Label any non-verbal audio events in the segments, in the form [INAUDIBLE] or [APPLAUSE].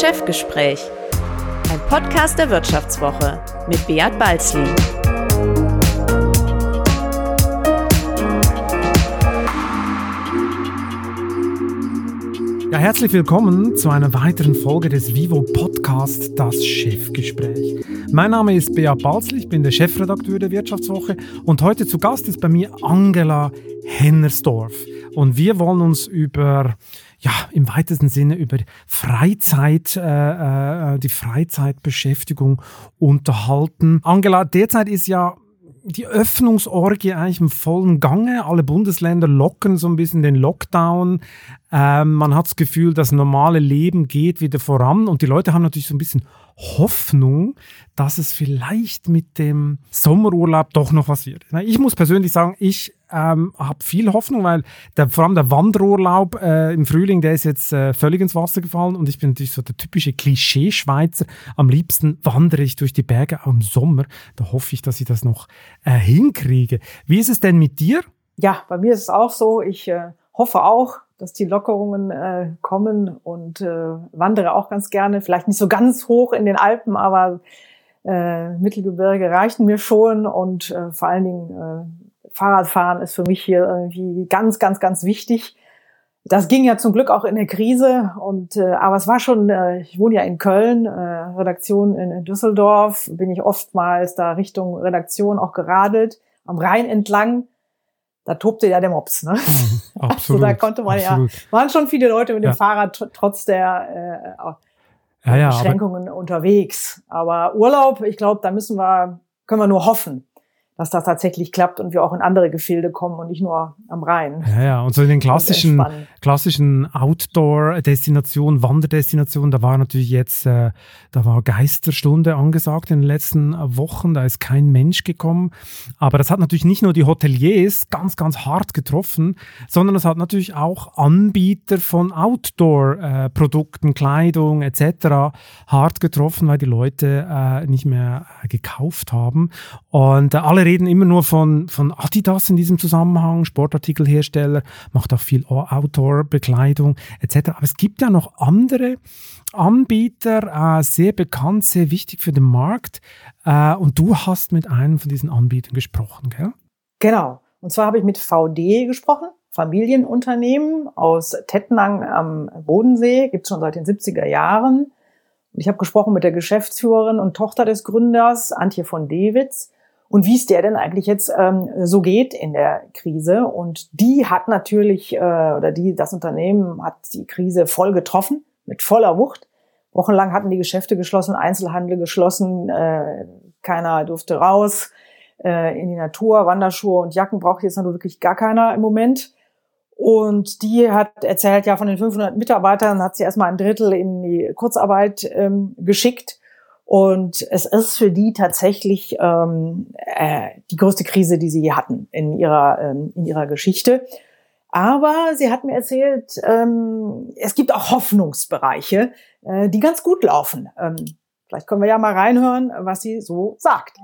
Chefgespräch, ein Podcast der Wirtschaftswoche mit Beat Balzli. Ja, herzlich willkommen zu einer weiteren Folge des Vivo Podcast Das Chefgespräch. Mein Name ist Beat Balzli, ich bin der Chefredakteur der Wirtschaftswoche und heute zu Gast ist bei mir Angela Hennersdorf und wir wollen uns über ja, im weitesten Sinne über Freizeit, äh, äh, die Freizeitbeschäftigung unterhalten. Angela, derzeit ist ja die Öffnungsorgie eigentlich im vollen Gange. Alle Bundesländer locken so ein bisschen den Lockdown. Ähm, man hat das Gefühl, das normale Leben geht wieder voran und die Leute haben natürlich so ein bisschen Hoffnung, dass es vielleicht mit dem Sommerurlaub doch noch was wird. Ich muss persönlich sagen, ich ähm, habe viel Hoffnung, weil der, vor allem der Wanderurlaub äh, im Frühling, der ist jetzt äh, völlig ins Wasser gefallen und ich bin natürlich so der typische Klischee-Schweizer. Am liebsten wandere ich durch die Berge auch im Sommer. Da hoffe ich, dass ich das noch äh, hinkriege. Wie ist es denn mit dir? Ja, bei mir ist es auch so. Ich äh, hoffe auch, dass die Lockerungen äh, kommen und äh, wandere auch ganz gerne. Vielleicht nicht so ganz hoch in den Alpen, aber äh, Mittelgebirge reichen mir schon und äh, vor allen Dingen äh, Fahrradfahren ist für mich hier irgendwie ganz, ganz, ganz wichtig. Das ging ja zum Glück auch in der Krise und äh, aber es war schon, äh, ich wohne ja in Köln, äh, Redaktion in, in Düsseldorf, bin ich oftmals da Richtung Redaktion auch geradelt, am Rhein entlang da tobte ja der Mops. Ne? Mhm, absolut. [LAUGHS] Also da konnte man absolut. ja, waren schon viele Leute mit dem ja. Fahrrad trotz der äh, ja, ja, Beschränkungen aber unterwegs. Aber Urlaub, ich glaube, da müssen wir, können wir nur hoffen, dass das tatsächlich klappt und wir auch in andere Gefilde kommen und nicht nur am Rhein. Ja, ja, und so in den klassischen, klassischen Outdoor-Destinationen, Wanderdestinationen, da war natürlich jetzt, äh, da war Geisterstunde angesagt in den letzten Wochen, da ist kein Mensch gekommen. Aber das hat natürlich nicht nur die Hoteliers ganz, ganz hart getroffen, sondern es hat natürlich auch Anbieter von Outdoor-Produkten, Kleidung etc. hart getroffen, weil die Leute äh, nicht mehr äh, gekauft haben. Und äh, alle reden immer nur von, von Adidas in diesem Zusammenhang, Sportartikelhersteller, macht auch viel Outdoor-Bekleidung etc. Aber es gibt ja noch andere Anbieter, äh, sehr bekannt, sehr wichtig für den Markt. Äh, und du hast mit einem von diesen Anbietern gesprochen, gell? Genau. Und zwar habe ich mit VD gesprochen. Familienunternehmen aus Tettnang am Bodensee, gibt es schon seit den 70er Jahren. Und ich habe gesprochen mit der Geschäftsführerin und Tochter des Gründers, Antje von Dewitz und wie es der denn eigentlich jetzt ähm, so geht in der Krise. Und die hat natürlich, äh, oder die, das Unternehmen hat die Krise voll getroffen, mit voller Wucht. Wochenlang hatten die Geschäfte geschlossen, Einzelhandel geschlossen, äh, keiner durfte raus äh, in die Natur, Wanderschuhe und Jacken braucht jetzt nur wirklich gar keiner im Moment. Und die hat erzählt, ja, von den 500 Mitarbeitern hat sie erstmal ein Drittel in die Kurzarbeit ähm, geschickt und es ist für die tatsächlich ähm, äh, die größte Krise, die sie je hatten in ihrer, ähm, in ihrer Geschichte. Aber sie hat mir erzählt, ähm, es gibt auch Hoffnungsbereiche, äh, die ganz gut laufen. Ähm, vielleicht können wir ja mal reinhören, was sie so sagt.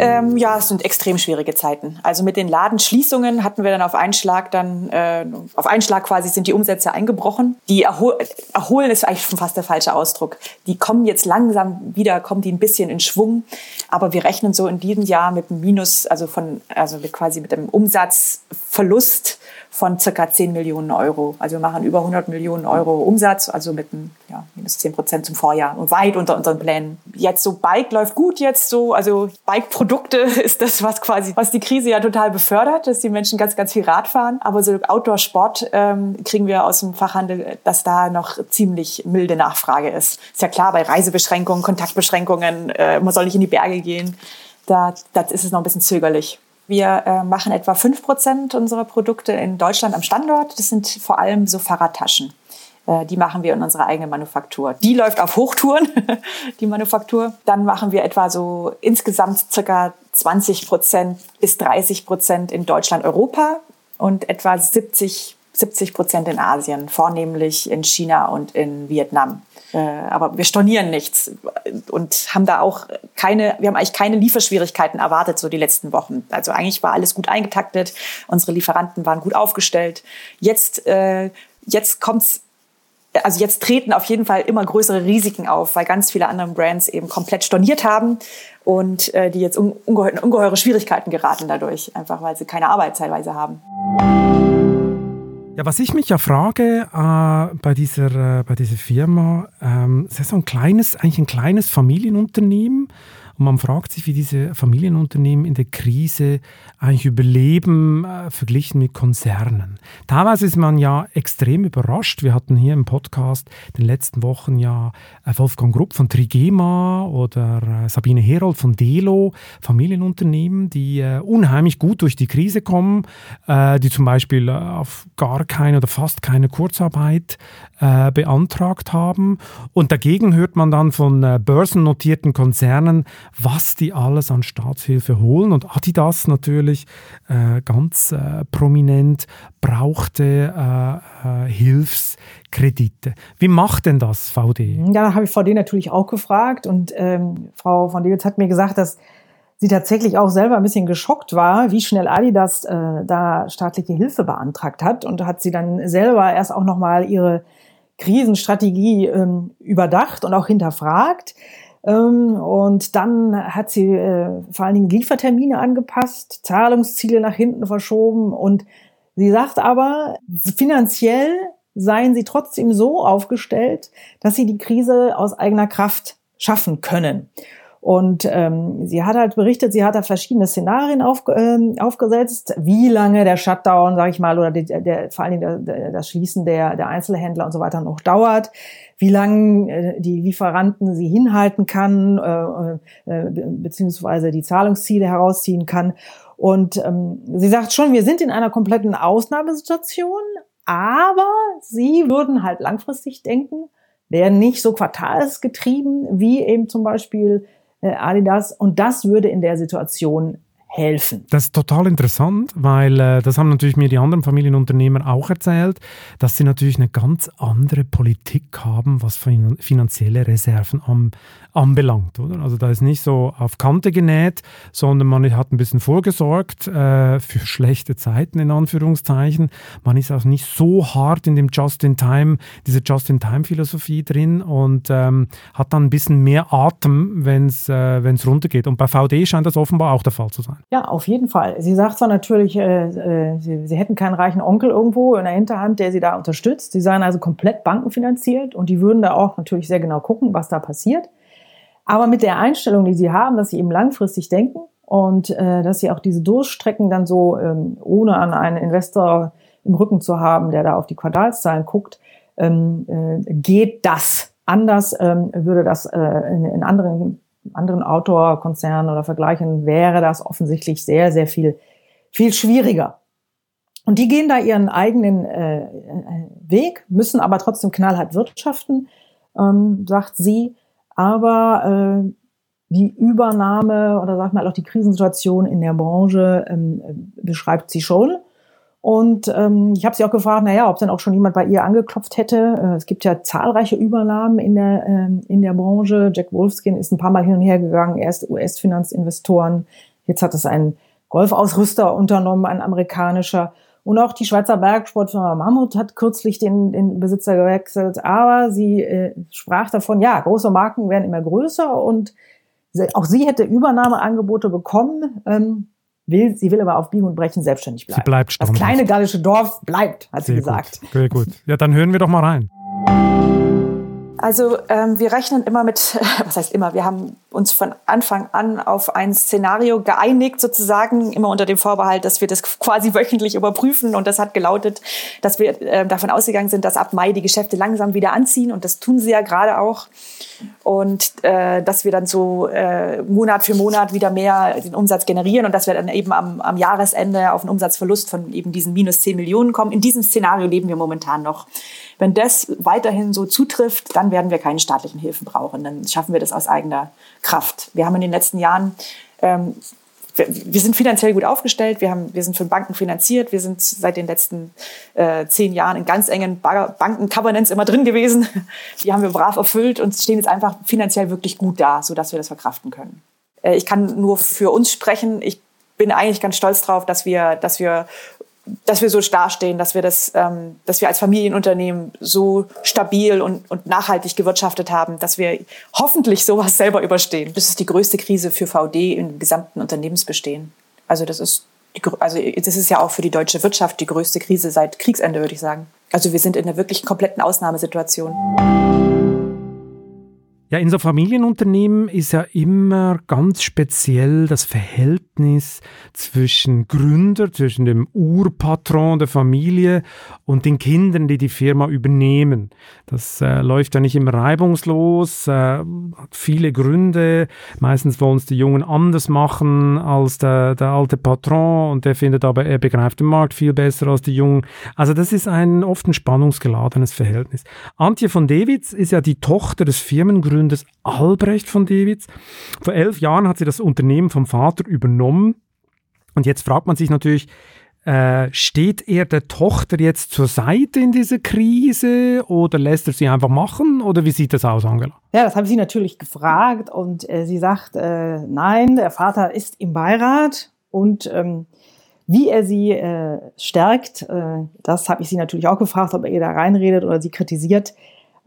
Ähm, ja, es sind extrem schwierige Zeiten. Also mit den Ladenschließungen hatten wir dann auf einen Schlag dann, äh, auf einen Schlag quasi sind die Umsätze eingebrochen. Die erhol erholen ist eigentlich schon fast der falsche Ausdruck. Die kommen jetzt langsam wieder, kommen die ein bisschen in Schwung. Aber wir rechnen so in diesem Jahr mit einem Minus, also von, also mit quasi mit einem Umsatzverlust von circa 10 Millionen Euro. Also wir machen über 100 Millionen Euro Umsatz, also mit einem, ja, minus 10 Prozent zum Vorjahr und weit unter unseren Plänen. Jetzt so Bike läuft gut jetzt so, also Bike-Produkte [LAUGHS] ist das, was quasi, was die Krise ja total befördert, dass die Menschen ganz, ganz viel Rad fahren. Aber so Outdoor-Sport ähm, kriegen wir aus dem Fachhandel, dass da noch ziemlich milde Nachfrage ist. Ist ja klar, bei Reisebeschränkungen, Kontaktbeschränkungen, äh, man soll nicht in die Berge gehen. Da, da ist es noch ein bisschen zögerlich. Wir äh, machen etwa 5% unserer Produkte in Deutschland am Standort. Das sind vor allem so Fahrradtaschen. Äh, die machen wir in unserer eigenen Manufaktur. Die läuft auf Hochtouren, [LAUGHS] die Manufaktur. Dann machen wir etwa so insgesamt circa 20% bis 30% in Deutschland, Europa und etwa 70 70 Prozent in Asien, vornehmlich in China und in Vietnam. Äh, aber wir stornieren nichts und haben da auch keine, wir haben eigentlich keine Lieferschwierigkeiten erwartet, so die letzten Wochen. Also eigentlich war alles gut eingetaktet, unsere Lieferanten waren gut aufgestellt. Jetzt, äh, jetzt kommt's also jetzt treten auf jeden Fall immer größere Risiken auf, weil ganz viele andere Brands eben komplett storniert haben und äh, die jetzt ungeheure, ungeheure Schwierigkeiten geraten dadurch, einfach weil sie keine Arbeit teilweise haben. Ja, was ich mich ja frage äh, bei, dieser, äh, bei dieser Firma, ähm, ist so ein kleines, eigentlich ein kleines Familienunternehmen und man fragt sich, wie diese Familienunternehmen in der Krise eigentlich überleben, äh, verglichen mit Konzernen. Teilweise ist man ja extrem überrascht. Wir hatten hier im Podcast in den letzten Wochen ja äh, Wolfgang Grupp von Trigema oder äh, Sabine Herold von Delo, Familienunternehmen, die äh, unheimlich gut durch die Krise kommen, äh, die zum Beispiel äh, auf gar keine oder fast keine Kurzarbeit beantragt haben. Und dagegen hört man dann von börsennotierten Konzernen, was die alles an Staatshilfe holen. Und Adidas natürlich äh, ganz äh, prominent brauchte äh, äh Hilfskredite. Wie macht denn das VD? Ja, da habe ich VD natürlich auch gefragt und ähm, Frau von Dewitz hat mir gesagt, dass sie tatsächlich auch selber ein bisschen geschockt war, wie schnell Adidas äh, da staatliche Hilfe beantragt hat und hat sie dann selber erst auch noch mal ihre Krisenstrategie ähm, überdacht und auch hinterfragt. Ähm, und dann hat sie äh, vor allen Dingen Liefertermine angepasst, Zahlungsziele nach hinten verschoben und sie sagt aber, finanziell seien sie trotzdem so aufgestellt, dass sie die Krise aus eigener Kraft schaffen können. Und ähm, sie hat halt berichtet, sie hat da verschiedene Szenarien auf, ähm, aufgesetzt, wie lange der Shutdown, sage ich mal, oder die, der, vor allen Dingen der, der, das Schließen der, der Einzelhändler und so weiter noch dauert, wie lange äh, die Lieferanten sie hinhalten kann, äh, äh, beziehungsweise die Zahlungsziele herausziehen kann. Und ähm, sie sagt schon, wir sind in einer kompletten Ausnahmesituation, aber sie würden halt langfristig denken, werden nicht so quartalsgetrieben wie eben zum Beispiel äh, Adidas. Und das würde in der Situation helfen. Das ist total interessant, weil äh, das haben natürlich mir die anderen Familienunternehmer auch erzählt, dass sie natürlich eine ganz andere Politik haben, was finanzielle Reserven am, anbelangt. Oder? Also da ist nicht so auf Kante genäht, sondern man hat ein bisschen vorgesorgt äh, für schlechte Zeiten in Anführungszeichen. Man ist auch nicht so hart in dem Just-in-Time, diese Just-in-Time-Philosophie drin und ähm, hat dann ein bisschen mehr Atem, wenn es äh, runtergeht. Und bei VD scheint das offenbar auch der Fall zu sein. Ja, auf jeden Fall. Sie sagt zwar natürlich, äh, äh, sie, sie, hätten keinen reichen Onkel irgendwo in der Hinterhand, der sie da unterstützt. Sie seien also komplett bankenfinanziert und die würden da auch natürlich sehr genau gucken, was da passiert. Aber mit der Einstellung, die sie haben, dass sie eben langfristig denken und äh, dass sie auch diese Durchstrecken dann so, ähm, ohne an einen Investor im Rücken zu haben, der da auf die Quartalszahlen guckt, ähm, äh, geht das. Anders ähm, würde das äh, in, in anderen anderen Outdoor-Konzernen oder Vergleichen wäre das offensichtlich sehr, sehr viel, viel schwieriger. Und die gehen da ihren eigenen äh, Weg, müssen aber trotzdem knallhart wirtschaften, ähm, sagt sie. Aber äh, die Übernahme oder sag mal auch die Krisensituation in der Branche ähm, beschreibt sie schon. Und ähm, ich habe sie auch gefragt, naja, ob dann auch schon jemand bei ihr angeklopft hätte. Äh, es gibt ja zahlreiche Übernahmen in der, ähm, in der Branche. Jack Wolfskin ist ein paar Mal hin und her gegangen, erst US-Finanzinvestoren, jetzt hat es ein Golfausrüster unternommen, ein amerikanischer. Und auch die Schweizer Bergsportfirma Mammut hat kürzlich den, den Besitzer gewechselt. Aber sie äh, sprach davon, ja, große Marken werden immer größer und auch sie hätte Übernahmeangebote bekommen. Ähm, will, sie will aber auf Biegen und Brechen selbstständig bleiben. Sie bleibt Das kleine gallische Dorf bleibt, hat Sehr sie gesagt. Gut. Sehr gut. Ja, dann hören wir doch mal rein. Also ähm, wir rechnen immer mit, [LAUGHS] was heißt immer, wir haben uns von Anfang an auf ein Szenario geeinigt, sozusagen, immer unter dem Vorbehalt, dass wir das quasi wöchentlich überprüfen. Und das hat gelautet, dass wir äh, davon ausgegangen sind, dass ab Mai die Geschäfte langsam wieder anziehen. Und das tun sie ja gerade auch. Und äh, dass wir dann so äh, Monat für Monat wieder mehr den Umsatz generieren und dass wir dann eben am, am Jahresende auf einen Umsatzverlust von eben diesen minus 10 Millionen kommen. In diesem Szenario leben wir momentan noch. Wenn das weiterhin so zutrifft, dann werden wir keine staatlichen Hilfen brauchen. Dann schaffen wir das aus eigener Kraft. Wir haben in den letzten Jahren ähm, wir, sind finanziell gut aufgestellt, wir, haben, wir sind von Banken finanziert, wir sind seit den letzten äh, zehn Jahren in ganz engen Banken-Covenants immer drin gewesen. [LAUGHS] Die haben wir brav erfüllt und stehen jetzt einfach finanziell wirklich gut da, sodass wir das verkraften können. Äh, ich kann nur für uns sprechen. Ich bin eigentlich ganz stolz drauf, dass wir, dass wir dass wir so dastehen, dass wir das, ähm, dass wir als Familienunternehmen so stabil und, und nachhaltig gewirtschaftet haben, dass wir hoffentlich sowas selber überstehen. Das ist die größte Krise für VD im gesamten Unternehmensbestehen. Also das ist die, also das ist ja auch für die deutsche Wirtschaft die größte Krise seit Kriegsende, würde ich sagen. Also wir sind in einer wirklich kompletten Ausnahmesituation. Ja, in so Familienunternehmen ist ja immer ganz speziell das Verhältnis zwischen Gründer, zwischen dem Urpatron der Familie und den Kindern, die die Firma übernehmen. Das äh, läuft ja nicht immer reibungslos, äh, hat viele Gründe. Meistens wollen es die Jungen anders machen als der, der alte Patron und der findet aber, er begreift den Markt viel besser als die Jungen. Also das ist ein oft ein spannungsgeladenes Verhältnis. Antje von Dewitz ist ja die Tochter des Firmengründers Gründers Albrecht von Dewitz. Vor elf Jahren hat sie das Unternehmen vom Vater übernommen. Und jetzt fragt man sich natürlich, äh, steht er der Tochter jetzt zur Seite in dieser Krise oder lässt er sie einfach machen oder wie sieht das aus, Angela? Ja, das habe ich sie natürlich gefragt und äh, sie sagt, äh, nein, der Vater ist im Beirat und ähm, wie er sie äh, stärkt, äh, das habe ich sie natürlich auch gefragt, ob er ihr da reinredet oder sie kritisiert.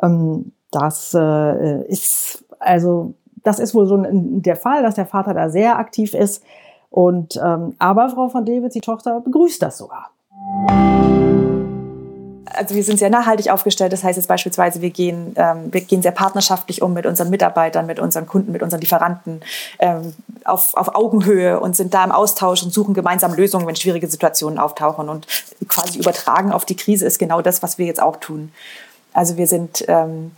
Ähm, das äh, ist also das ist wohl so ein, der Fall, dass der Vater da sehr aktiv ist. Und ähm, aber Frau von David, die Tochter, begrüßt das sogar. Also wir sind sehr nachhaltig aufgestellt. Das heißt jetzt beispielsweise, wir gehen, ähm, wir gehen sehr partnerschaftlich um mit unseren Mitarbeitern, mit unseren Kunden, mit unseren Lieferanten ähm, auf, auf Augenhöhe und sind da im Austausch und suchen gemeinsam Lösungen, wenn schwierige Situationen auftauchen. Und quasi übertragen auf die Krise ist genau das, was wir jetzt auch tun. Also wir sind, ähm,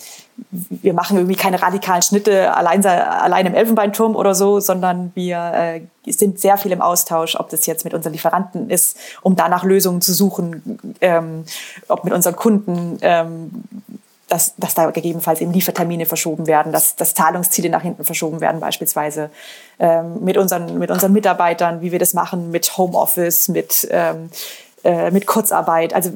wir machen irgendwie keine radikalen Schnitte allein, allein im Elfenbeinturm oder so, sondern wir äh, sind sehr viel im Austausch, ob das jetzt mit unseren Lieferanten ist, um danach Lösungen zu suchen, ähm, ob mit unseren Kunden, ähm, dass, dass da gegebenenfalls eben Liefertermine verschoben werden, dass, dass Zahlungsziele nach hinten verschoben werden beispielsweise, ähm, mit, unseren, mit unseren Mitarbeitern, wie wir das machen, mit Homeoffice, mit, ähm, äh, mit Kurzarbeit. Also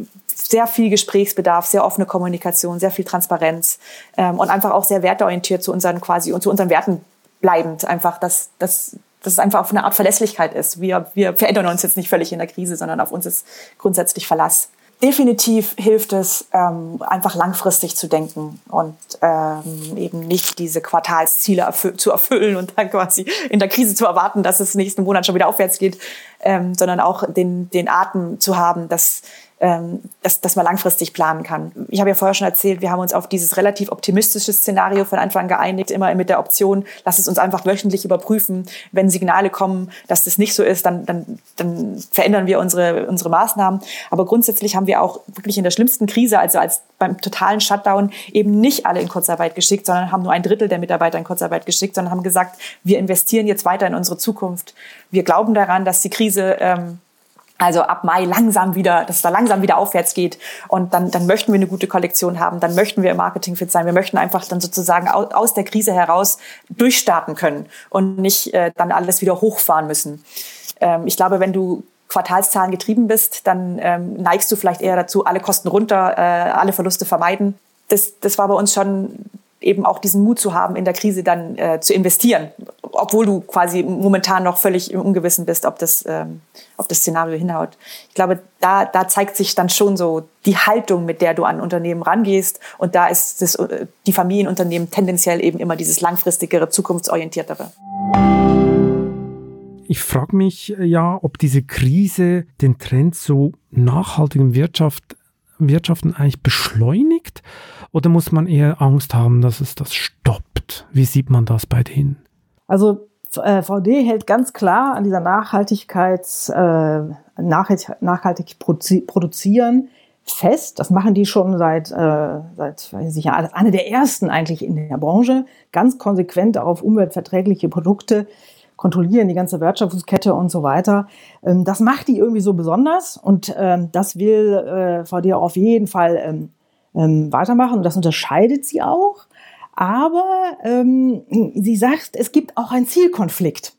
sehr viel Gesprächsbedarf, sehr offene Kommunikation, sehr viel Transparenz ähm, und einfach auch sehr werteorientiert zu unseren quasi und zu unseren Werten bleibend. Einfach, dass, dass, dass es einfach auf eine Art Verlässlichkeit ist. Wir, wir verändern uns jetzt nicht völlig in der Krise, sondern auf uns ist grundsätzlich Verlass. Definitiv hilft es, ähm, einfach langfristig zu denken und ähm, eben nicht diese Quartalsziele erfü zu erfüllen und dann quasi in der Krise zu erwarten, dass es nächsten Monat schon wieder aufwärts geht, ähm, sondern auch den, den Atem zu haben, dass dass, dass man langfristig planen kann. Ich habe ja vorher schon erzählt, wir haben uns auf dieses relativ optimistische Szenario von Anfang an geeinigt, immer mit der Option, lass es uns einfach wöchentlich überprüfen. Wenn Signale kommen, dass das nicht so ist, dann, dann, dann verändern wir unsere, unsere Maßnahmen. Aber grundsätzlich haben wir auch wirklich in der schlimmsten Krise, also als beim totalen Shutdown, eben nicht alle in Kurzarbeit geschickt, sondern haben nur ein Drittel der Mitarbeiter in Kurzarbeit geschickt, sondern haben gesagt, wir investieren jetzt weiter in unsere Zukunft. Wir glauben daran, dass die Krise ähm, also ab Mai langsam wieder, dass es da langsam wieder aufwärts geht. Und dann, dann möchten wir eine gute Kollektion haben, dann möchten wir im Marketing fit sein. Wir möchten einfach dann sozusagen aus der Krise heraus durchstarten können und nicht äh, dann alles wieder hochfahren müssen. Ähm, ich glaube, wenn du Quartalszahlen getrieben bist, dann ähm, neigst du vielleicht eher dazu, alle Kosten runter, äh, alle Verluste vermeiden. Das, das war bei uns schon eben auch diesen Mut zu haben, in der Krise dann äh, zu investieren, obwohl du quasi momentan noch völlig im Ungewissen bist, ob das, ähm, ob das Szenario hinhaut. Ich glaube, da, da zeigt sich dann schon so die Haltung, mit der du an Unternehmen rangehst. Und da ist das, äh, die Familienunternehmen tendenziell eben immer dieses langfristigere, zukunftsorientiertere. Ich frage mich äh, ja, ob diese Krise den Trend zu nachhaltigem Wirtschaft, Wirtschaften eigentlich beschleunigt oder muss man eher Angst haben, dass es das stoppt? Wie sieht man das bei denen? Also äh, VD hält ganz klar an dieser Nachhaltigkeits, äh, nachhaltig, nachhaltig produzieren fest. Das machen die schon seit, äh, seit weiß ich ja, eine der ersten eigentlich in der Branche. Ganz konsequent auf umweltverträgliche Produkte kontrollieren die ganze Wertschöpfungskette und so weiter. Ähm, das macht die irgendwie so besonders und ähm, das will äh, VD auf jeden Fall ähm, ähm, weitermachen und das unterscheidet sie auch. Aber ähm, sie sagt, es gibt auch einen Zielkonflikt.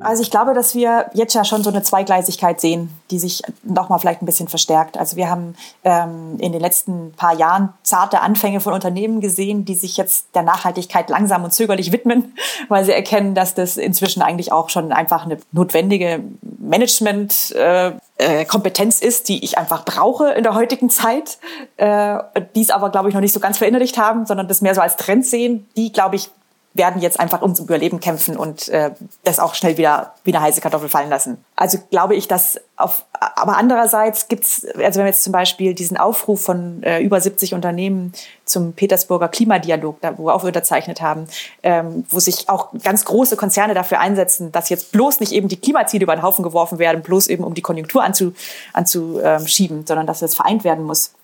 Also ich glaube, dass wir jetzt ja schon so eine Zweigleisigkeit sehen, die sich nochmal vielleicht ein bisschen verstärkt. Also wir haben ähm, in den letzten paar Jahren zarte Anfänge von Unternehmen gesehen, die sich jetzt der Nachhaltigkeit langsam und zögerlich widmen, [LAUGHS] weil sie erkennen, dass das inzwischen eigentlich auch schon einfach eine notwendige Management äh, äh Kompetenz ist, die ich einfach brauche in der heutigen Zeit, äh, die es aber, glaube ich, noch nicht so ganz verinnerlicht haben, sondern das mehr so als Trend sehen, die, glaube ich, werden jetzt einfach ums Überleben kämpfen und äh, das auch schnell wieder wie eine heiße Kartoffel fallen lassen. Also glaube ich, dass auf, aber andererseits gibt's, also wenn wir jetzt zum Beispiel diesen Aufruf von äh, über 70 Unternehmen zum Petersburger Klimadialog, da, wo wir auch unterzeichnet haben, ähm, wo sich auch ganz große Konzerne dafür einsetzen, dass jetzt bloß nicht eben die Klimaziele über den Haufen geworfen werden, bloß eben um die Konjunktur anzuschieben, anzu, ähm, sondern dass das vereint werden muss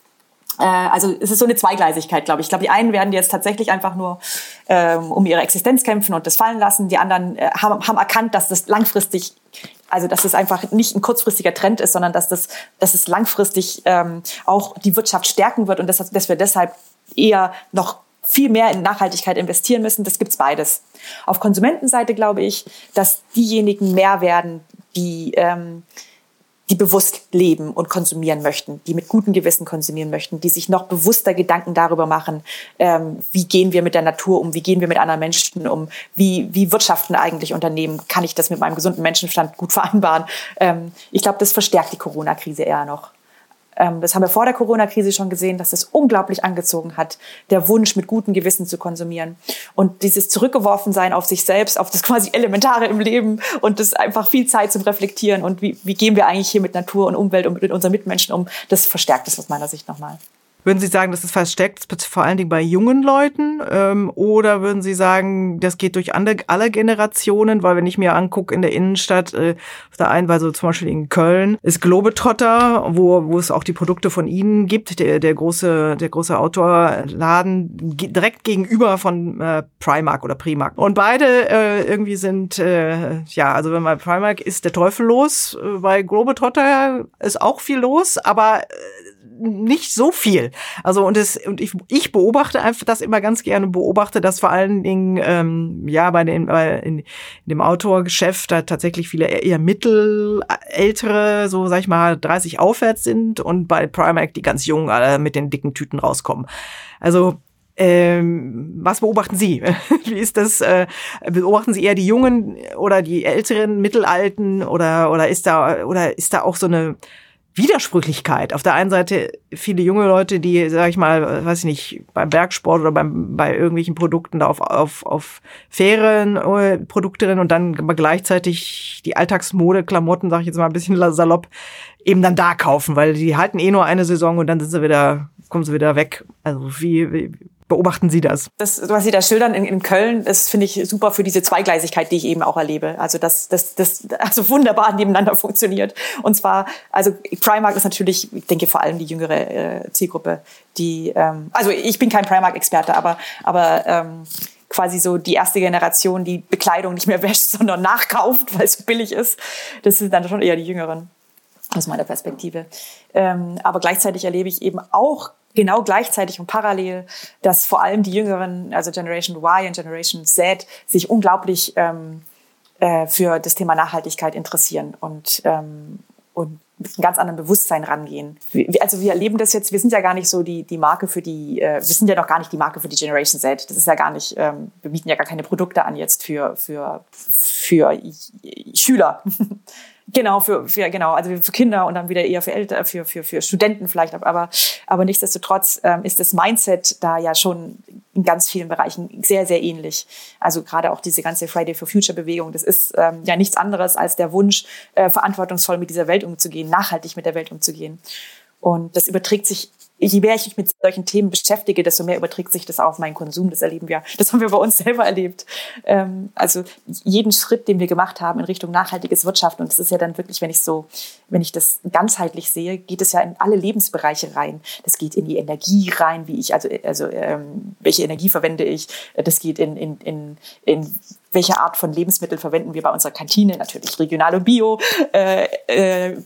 also es ist so eine Zweigleisigkeit, glaube ich. Ich glaube, die einen werden jetzt tatsächlich einfach nur ähm, um ihre Existenz kämpfen und das fallen lassen. Die anderen äh, haben, haben erkannt, dass das langfristig, also dass es das einfach nicht ein kurzfristiger Trend ist, sondern dass das, dass es langfristig ähm, auch die Wirtschaft stärken wird und dass, dass wir deshalb eher noch viel mehr in Nachhaltigkeit investieren müssen. Das gibt's beides. Auf Konsumentenseite glaube ich, dass diejenigen mehr werden, die ähm, die bewusst leben und konsumieren möchten, die mit gutem Gewissen konsumieren möchten, die sich noch bewusster Gedanken darüber machen, ähm, wie gehen wir mit der Natur um, wie gehen wir mit anderen Menschen um, wie, wie wirtschaften eigentlich Unternehmen, kann ich das mit meinem gesunden Menschenstand gut [LAUGHS] vereinbaren. Ähm, ich glaube, das verstärkt die Corona-Krise eher noch. Ähm, das haben wir vor der Corona-Krise schon gesehen, dass es unglaublich angezogen hat, der Wunsch, mit gutem Gewissen zu konsumieren. Und dieses Zurückgeworfensein auf sich selbst, auf das quasi Elementare im Leben und das einfach viel Zeit zum Reflektieren und wie, wie gehen wir eigentlich hier mit Natur und Umwelt und mit unseren Mitmenschen um, das verstärkt es aus meiner Sicht nochmal. Würden Sie sagen, das ist versteckt, vor allen Dingen bei jungen Leuten? Ähm, oder würden Sie sagen, das geht durch alle, alle Generationen? Weil wenn ich mir angucke in der Innenstadt, äh, auf der einen Weise zum Beispiel in Köln, ist Globetrotter, wo, wo es auch die Produkte von Ihnen gibt, der, der große, der große Outdoor-Laden direkt gegenüber von äh, Primark oder Primark. Und beide äh, irgendwie sind, äh, ja, also wenn man Primark ist der Teufel los, äh, bei Globetrotter ist auch viel los, aber äh, nicht so viel. Also und es und ich, ich beobachte einfach das immer ganz gerne beobachte, dass vor allen Dingen ähm, ja bei den bei, in, in dem Outdoor-Geschäft da tatsächlich viele eher mittelältere, so sag ich mal 30 aufwärts sind und bei Primark die ganz jungen äh, mit den dicken Tüten rauskommen. Also ähm, was beobachten Sie? [LAUGHS] Wie ist das? Äh, beobachten Sie eher die Jungen oder die älteren, mittelalten oder oder ist da oder ist da auch so eine Widersprüchlichkeit. Auf der einen Seite viele junge Leute, die, sag ich mal, weiß ich nicht, beim Bergsport oder beim, bei irgendwelchen Produkten da auf, auf, auf fairen äh, Produkte drin und dann gleichzeitig die Alltagsmode, Klamotten, sag ich jetzt mal ein bisschen salopp, eben dann da kaufen, weil die halten eh nur eine Saison und dann sind sie wieder, kommen sie wieder weg. Also wie, wie beobachten Sie das? Das, was Sie da schildern in, in Köln, das finde ich super für diese Zweigleisigkeit, die ich eben auch erlebe. Also das, das, das also wunderbar nebeneinander funktioniert. Und zwar, also Primark ist natürlich, ich denke vor allem die jüngere äh, Zielgruppe, die, ähm, also ich bin kein Primark-Experte, aber, aber ähm, quasi so die erste Generation, die Bekleidung nicht mehr [LAUGHS] wäscht, sondern nachkauft, weil es billig ist. Das sind dann schon eher die Jüngeren aus meiner Perspektive. Ähm, aber gleichzeitig erlebe ich eben auch genau gleichzeitig und parallel, dass vor allem die Jüngeren, also Generation Y und Generation Z, sich unglaublich ähm, äh, für das Thema Nachhaltigkeit interessieren und, ähm, und mit einem ganz anderen Bewusstsein rangehen. Also wir erleben das jetzt, wir sind ja gar nicht so die, die Marke für die, äh, wir sind ja noch gar nicht die Marke für die Generation Z. Das ist ja gar nicht, ähm, wir bieten ja gar keine Produkte an jetzt für, für, für Schüler. [LAUGHS] Genau, für, für, genau, also für Kinder und dann wieder eher für Älter, für, für, für Studenten vielleicht, aber, aber nichtsdestotrotz ähm, ist das Mindset da ja schon in ganz vielen Bereichen sehr, sehr ähnlich. Also gerade auch diese ganze Friday for Future Bewegung, das ist ähm, ja nichts anderes als der Wunsch, äh, verantwortungsvoll mit dieser Welt umzugehen, nachhaltig mit der Welt umzugehen. Und das überträgt sich je mehr ich mich mit solchen Themen beschäftige, desto mehr überträgt sich das auf meinen Konsum. Das erleben wir. Das haben wir bei uns [LAUGHS] selber erlebt. Ähm, also jeden Schritt, den wir gemacht haben in Richtung nachhaltiges Wirtschaften. Und das ist ja dann wirklich, wenn ich so, wenn ich das ganzheitlich sehe, geht es ja in alle Lebensbereiche rein. Das geht in die Energie rein, wie ich, also, also ähm, welche Energie verwende ich. Das geht in, in, in, in welche Art von Lebensmittel verwenden wir bei unserer Kantine, natürlich regional und bio. Äh, äh,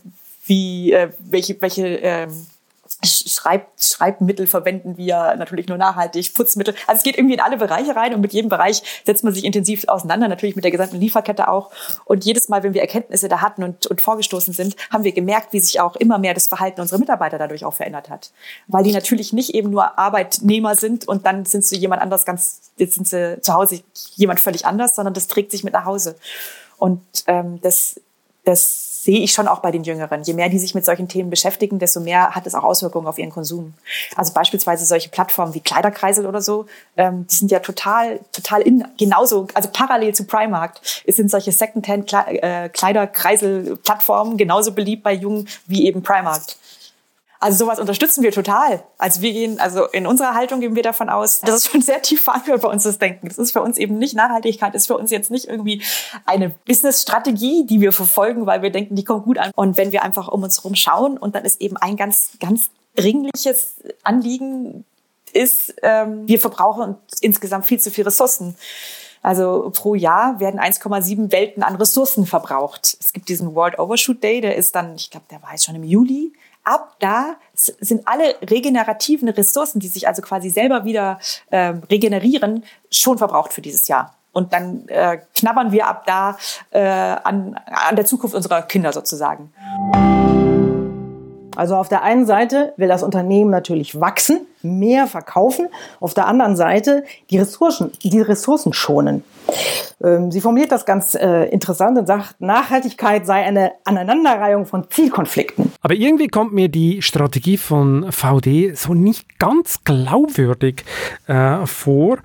wie, äh, welche, welche ähm, Schreib Schreibmittel verwenden wir natürlich nur nachhaltig, Putzmittel. Also es geht irgendwie in alle Bereiche rein und mit jedem Bereich setzt man sich intensiv auseinander, natürlich mit der gesamten Lieferkette auch. Und jedes Mal, wenn wir Erkenntnisse da hatten und, und vorgestoßen sind, haben wir gemerkt, wie sich auch immer mehr das Verhalten unserer Mitarbeiter dadurch auch verändert hat. Weil die natürlich nicht eben nur Arbeitnehmer sind und dann sind sie jemand anders ganz, jetzt sind sie zu Hause jemand völlig anders, sondern das trägt sich mit nach Hause. Und ähm, das, das sehe ich schon auch bei den Jüngeren. Je mehr die sich mit solchen Themen beschäftigen, desto mehr hat es auch Auswirkungen auf ihren Konsum. Also beispielsweise solche Plattformen wie Kleiderkreisel oder so, ähm, die sind ja total, total in, genauso, also parallel zu Primark. Es sind solche Secondhand-Kleiderkreisel-Plattformen genauso beliebt bei Jungen wie eben Primark. Also sowas unterstützen wir total. Also wir gehen, also in unserer Haltung gehen wir davon aus, das ist schon sehr tief verankert bei uns das Denken. Das ist für uns eben nicht Nachhaltigkeit, ist für uns jetzt nicht irgendwie eine Business-Strategie, die wir verfolgen, weil wir denken, die kommt gut an. Und wenn wir einfach um uns herum schauen und dann ist eben ein ganz, ganz dringliches Anliegen ist, ähm, wir verbrauchen insgesamt viel zu viel Ressourcen. Also pro Jahr werden 1,7 Welten an Ressourcen verbraucht. Es gibt diesen World Overshoot Day, der ist dann, ich glaube, der war jetzt schon im Juli ab da sind alle regenerativen Ressourcen, die sich also quasi selber wieder äh, regenerieren, schon verbraucht für dieses Jahr. Und dann äh, knabbern wir ab da äh, an, an der Zukunft unserer Kinder sozusagen. Also auf der einen Seite will das Unternehmen natürlich wachsen, mehr verkaufen, auf der anderen Seite die Ressourcen, die Ressourcen schonen. Ähm, sie formuliert das ganz äh, interessant und sagt, Nachhaltigkeit sei eine Aneinanderreihung von Zielkonflikten. Aber irgendwie kommt mir die Strategie von VD so nicht ganz glaubwürdig äh, vor,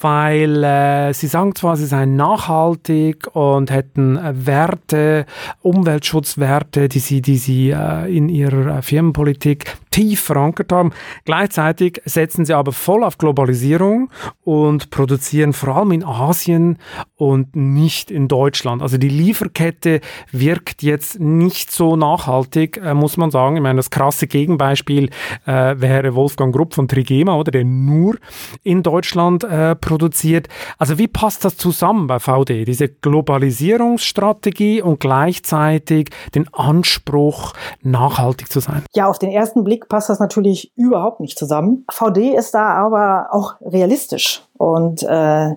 weil äh, sie sagen zwar, sie seien nachhaltig und hätten äh, Werte, Umweltschutzwerte, die sie, die sie äh, in ihrer Firmenpolitik tief verankert haben. Gleichzeitig setzen sie aber voll auf Globalisierung und produzieren vor allem in Asien und nicht in Deutschland. Also die Lieferkette wirkt jetzt nicht so nachhaltig, äh, muss man sagen. Ich meine, das krasse Gegenbeispiel äh, wäre Wolfgang Grupp von Trigema, oder der nur in Deutschland äh, produziert. Also wie passt das zusammen bei VD? Diese Globalisierungsstrategie und gleichzeitig den Anspruch, nachhaltig zu sein? Ja, auf den ersten Blick passt das natürlich überhaupt nicht zusammen. VD ist da aber auch realistisch und äh,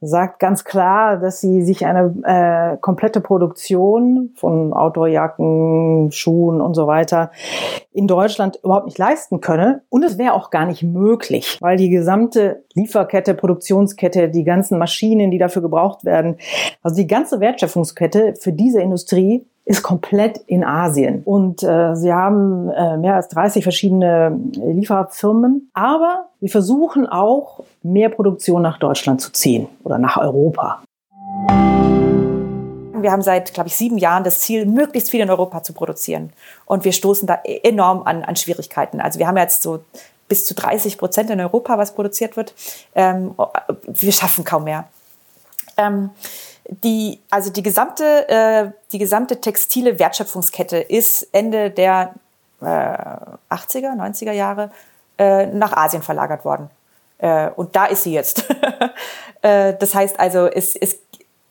sagt ganz klar, dass sie sich eine äh, komplette Produktion von Outdoorjacken, Schuhen und so weiter in Deutschland überhaupt nicht leisten könne. Und es wäre auch gar nicht möglich, weil die gesamte Lieferkette, Produktionskette, die ganzen Maschinen, die dafür gebraucht werden, also die ganze Wertschöpfungskette für diese Industrie ist komplett in Asien. Und äh, sie haben äh, mehr als 30 verschiedene Lieferfirmen. Aber wir versuchen auch, mehr Produktion nach Deutschland zu ziehen oder nach Europa. Wir haben seit, glaube ich, sieben Jahren das Ziel, möglichst viel in Europa zu produzieren. Und wir stoßen da enorm an, an Schwierigkeiten. Also wir haben jetzt so bis zu 30 Prozent in Europa, was produziert wird. Ähm, wir schaffen kaum mehr. Ähm, die, also die gesamte, äh, die gesamte textile Wertschöpfungskette ist Ende der äh, 80er, 90er Jahre äh, nach Asien verlagert worden. Äh, und da ist sie jetzt. [LAUGHS] äh, das heißt also, es, es,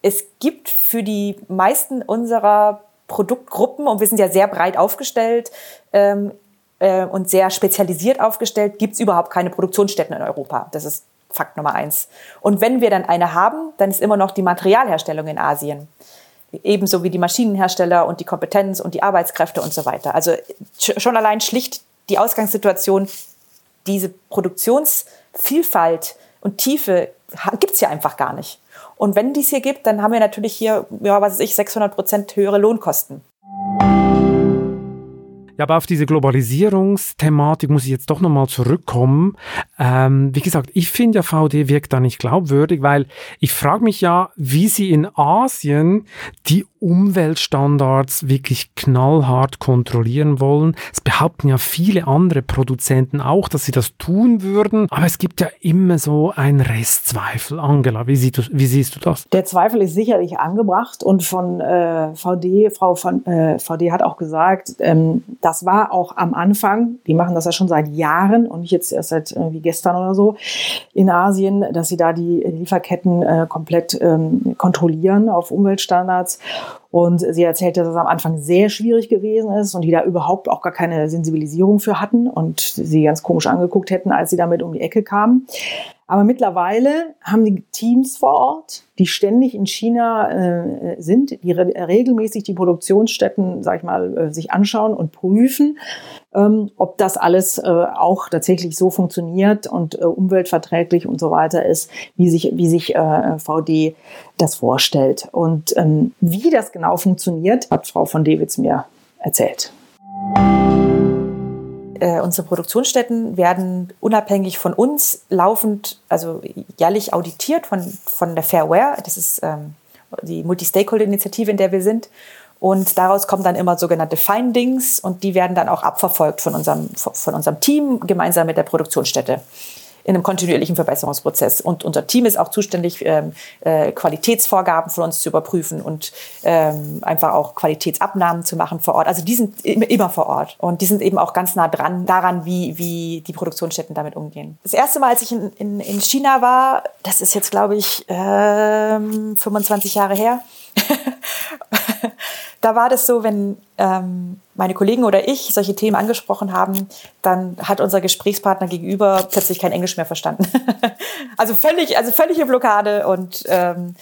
es gibt für die meisten unserer Produktgruppen, und wir sind ja sehr breit aufgestellt ähm, äh, und sehr spezialisiert aufgestellt, gibt es überhaupt keine Produktionsstätten in Europa. Das ist Fakt Nummer eins. Und wenn wir dann eine haben, dann ist immer noch die Materialherstellung in Asien. Ebenso wie die Maschinenhersteller und die Kompetenz und die Arbeitskräfte und so weiter. Also schon allein schlicht die Ausgangssituation, diese Produktionsvielfalt und Tiefe gibt es ja einfach gar nicht. Und wenn dies hier gibt, dann haben wir natürlich hier, ja, was weiß ich, 600 Prozent höhere Lohnkosten. Ja, aber auf diese Globalisierungsthematik muss ich jetzt doch nochmal zurückkommen. Ähm, wie gesagt, ich finde ja, VD wirkt da nicht glaubwürdig, weil ich frage mich ja, wie sie in Asien die Umweltstandards wirklich knallhart kontrollieren wollen. Es behaupten ja viele andere Produzenten auch, dass sie das tun würden, aber es gibt ja immer so einen Restzweifel. Angela, wie, siehst du, wie siehst du das? Der Zweifel ist sicherlich angebracht und von äh, VD, Frau von äh, VD hat auch gesagt, ähm, das war auch am Anfang, die machen das ja schon seit Jahren und nicht jetzt erst seit irgendwie gestern oder so, in Asien, dass sie da die Lieferketten äh, komplett ähm, kontrollieren auf Umweltstandards. Und sie erzählte, dass es am Anfang sehr schwierig gewesen ist und die da überhaupt auch gar keine Sensibilisierung für hatten und sie ganz komisch angeguckt hätten, als sie damit um die Ecke kamen. Aber mittlerweile haben die Teams vor Ort, die ständig in China äh, sind, die re regelmäßig die Produktionsstätten, sag ich mal, äh, sich anschauen und prüfen, ähm, ob das alles äh, auch tatsächlich so funktioniert und äh, umweltverträglich und so weiter ist, wie sich, wie sich äh, VD das vorstellt. Und ähm, wie das genau funktioniert, hat Frau von Dewitz mir erzählt äh, unsere Produktionsstätten werden unabhängig von uns laufend, also jährlich auditiert von, von der Fairware. Das ist ähm, die Multi-Stakeholder-Initiative, in der wir sind. Und daraus kommen dann immer sogenannte Findings und die werden dann auch abverfolgt von unserem, von unserem Team gemeinsam mit der Produktionsstätte in einem kontinuierlichen Verbesserungsprozess. Und unser Team ist auch zuständig, ähm, äh, Qualitätsvorgaben von uns zu überprüfen und ähm, einfach auch Qualitätsabnahmen zu machen vor Ort. Also die sind immer vor Ort und die sind eben auch ganz nah dran daran, wie, wie die Produktionsstätten damit umgehen. Das erste Mal, als ich in, in, in China war, das ist jetzt, glaube ich, ähm, 25 Jahre her, da war das so, wenn ähm, meine Kollegen oder ich solche Themen angesprochen haben, dann hat unser Gesprächspartner gegenüber plötzlich kein Englisch mehr verstanden. [LAUGHS] also völlig, also völlige Blockade und ähm,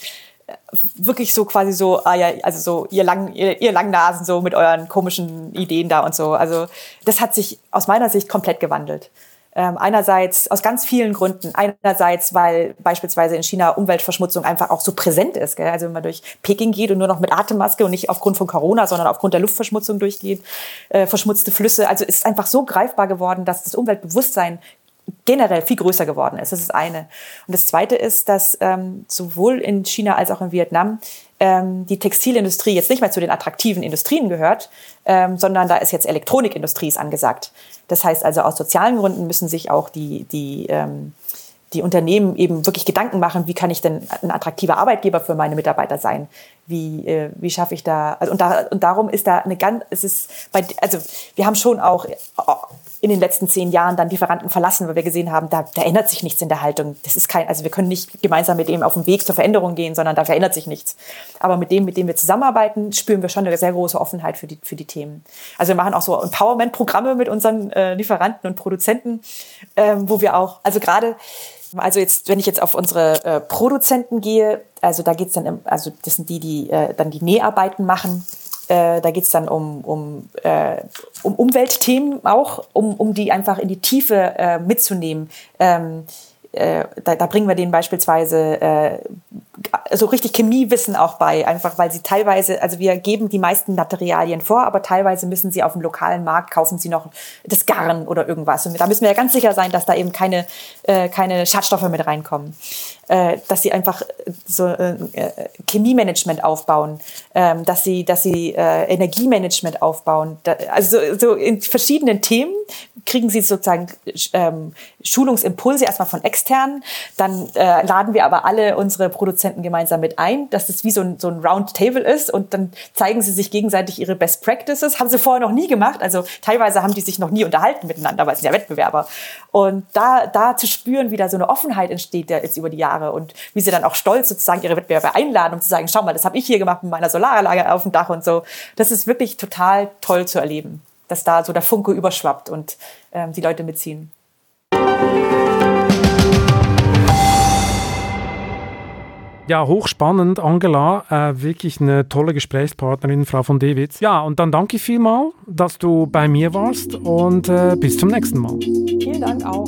wirklich so quasi so, ah ja, also so ihr lang, ihr, ihr Langnasen so mit euren komischen Ideen da und so. Also das hat sich aus meiner Sicht komplett gewandelt. Ähm, einerseits aus ganz vielen Gründen. Einerseits, weil beispielsweise in China Umweltverschmutzung einfach auch so präsent ist. Gell? Also wenn man durch Peking geht und nur noch mit Atemmaske und nicht aufgrund von Corona, sondern aufgrund der Luftverschmutzung durchgeht, äh, verschmutzte Flüsse. Also ist einfach so greifbar geworden, dass das Umweltbewusstsein generell viel größer geworden ist. Das ist eine. Und das Zweite ist, dass ähm, sowohl in China als auch in Vietnam ähm, die Textilindustrie jetzt nicht mehr zu den attraktiven Industrien gehört, ähm, sondern da ist jetzt Elektronikindustrie ist angesagt. Das heißt also, aus sozialen Gründen müssen sich auch die, die, ähm, die Unternehmen eben wirklich Gedanken machen, wie kann ich denn ein attraktiver Arbeitgeber für meine Mitarbeiter sein? Wie, äh, wie schaffe ich da, also und, da, und darum ist da eine ganz, es ist bei, also wir haben schon auch in den letzten zehn Jahren dann Lieferanten verlassen, weil wir gesehen haben, da, da ändert sich nichts in der Haltung. Das ist kein, also wir können nicht gemeinsam mit dem auf dem Weg zur Veränderung gehen, sondern da verändert sich nichts. Aber mit dem, mit dem wir zusammenarbeiten, spüren wir schon eine sehr große Offenheit für die, für die Themen. Also wir machen auch so Empowerment-Programme mit unseren äh, Lieferanten und Produzenten, ähm, wo wir auch, also gerade also jetzt, wenn ich jetzt auf unsere äh, Produzenten gehe, also da geht's dann, im, also das sind die, die äh, dann die Näharbeiten machen äh, da geht es dann um, um, äh, um Umweltthemen auch, um, um die einfach in die Tiefe äh, mitzunehmen. Ähm, äh, da, da, bringen wir denen beispielsweise äh, so richtig Chemiewissen auch bei, einfach weil sie teilweise, also wir geben die meisten Materialien vor, aber teilweise müssen sie auf dem lokalen Markt kaufen sie noch das Garn oder irgendwas. Und da müssen wir ja ganz sicher sein, dass da eben keine, äh, keine Schadstoffe mit reinkommen äh, dass sie einfach so äh, Chemiemanagement aufbauen, ähm, dass sie, dass sie äh, Energiemanagement aufbauen. Da, also so, in verschiedenen Themen kriegen sie sozusagen ähm, Schulungsimpulse erstmal von externen. Dann äh, laden wir aber alle unsere Produzenten gemeinsam mit ein, dass es wie so ein, so ein Roundtable ist und dann zeigen sie sich gegenseitig ihre Best Practices. Haben sie vorher noch nie gemacht. Also teilweise haben die sich noch nie unterhalten miteinander, weil es sind ja Wettbewerber. Und da, da zu spüren, wie da so eine Offenheit entsteht der jetzt über die Jahre und wie sie dann auch stolz sozusagen ihre Wettbewerber einladen, um zu sagen, schau mal, das habe ich hier gemacht mit meiner Solaranlage auf dem Dach und so. Das ist wirklich total toll zu erleben, dass da so der Funke überschwappt und ähm, die Leute mitziehen. Ja, hochspannend, Angela. Äh, wirklich eine tolle Gesprächspartnerin, Frau von Dewitz. Ja, und dann danke ich vielmal, dass du bei mir warst und äh, bis zum nächsten Mal. Vielen Dank auch.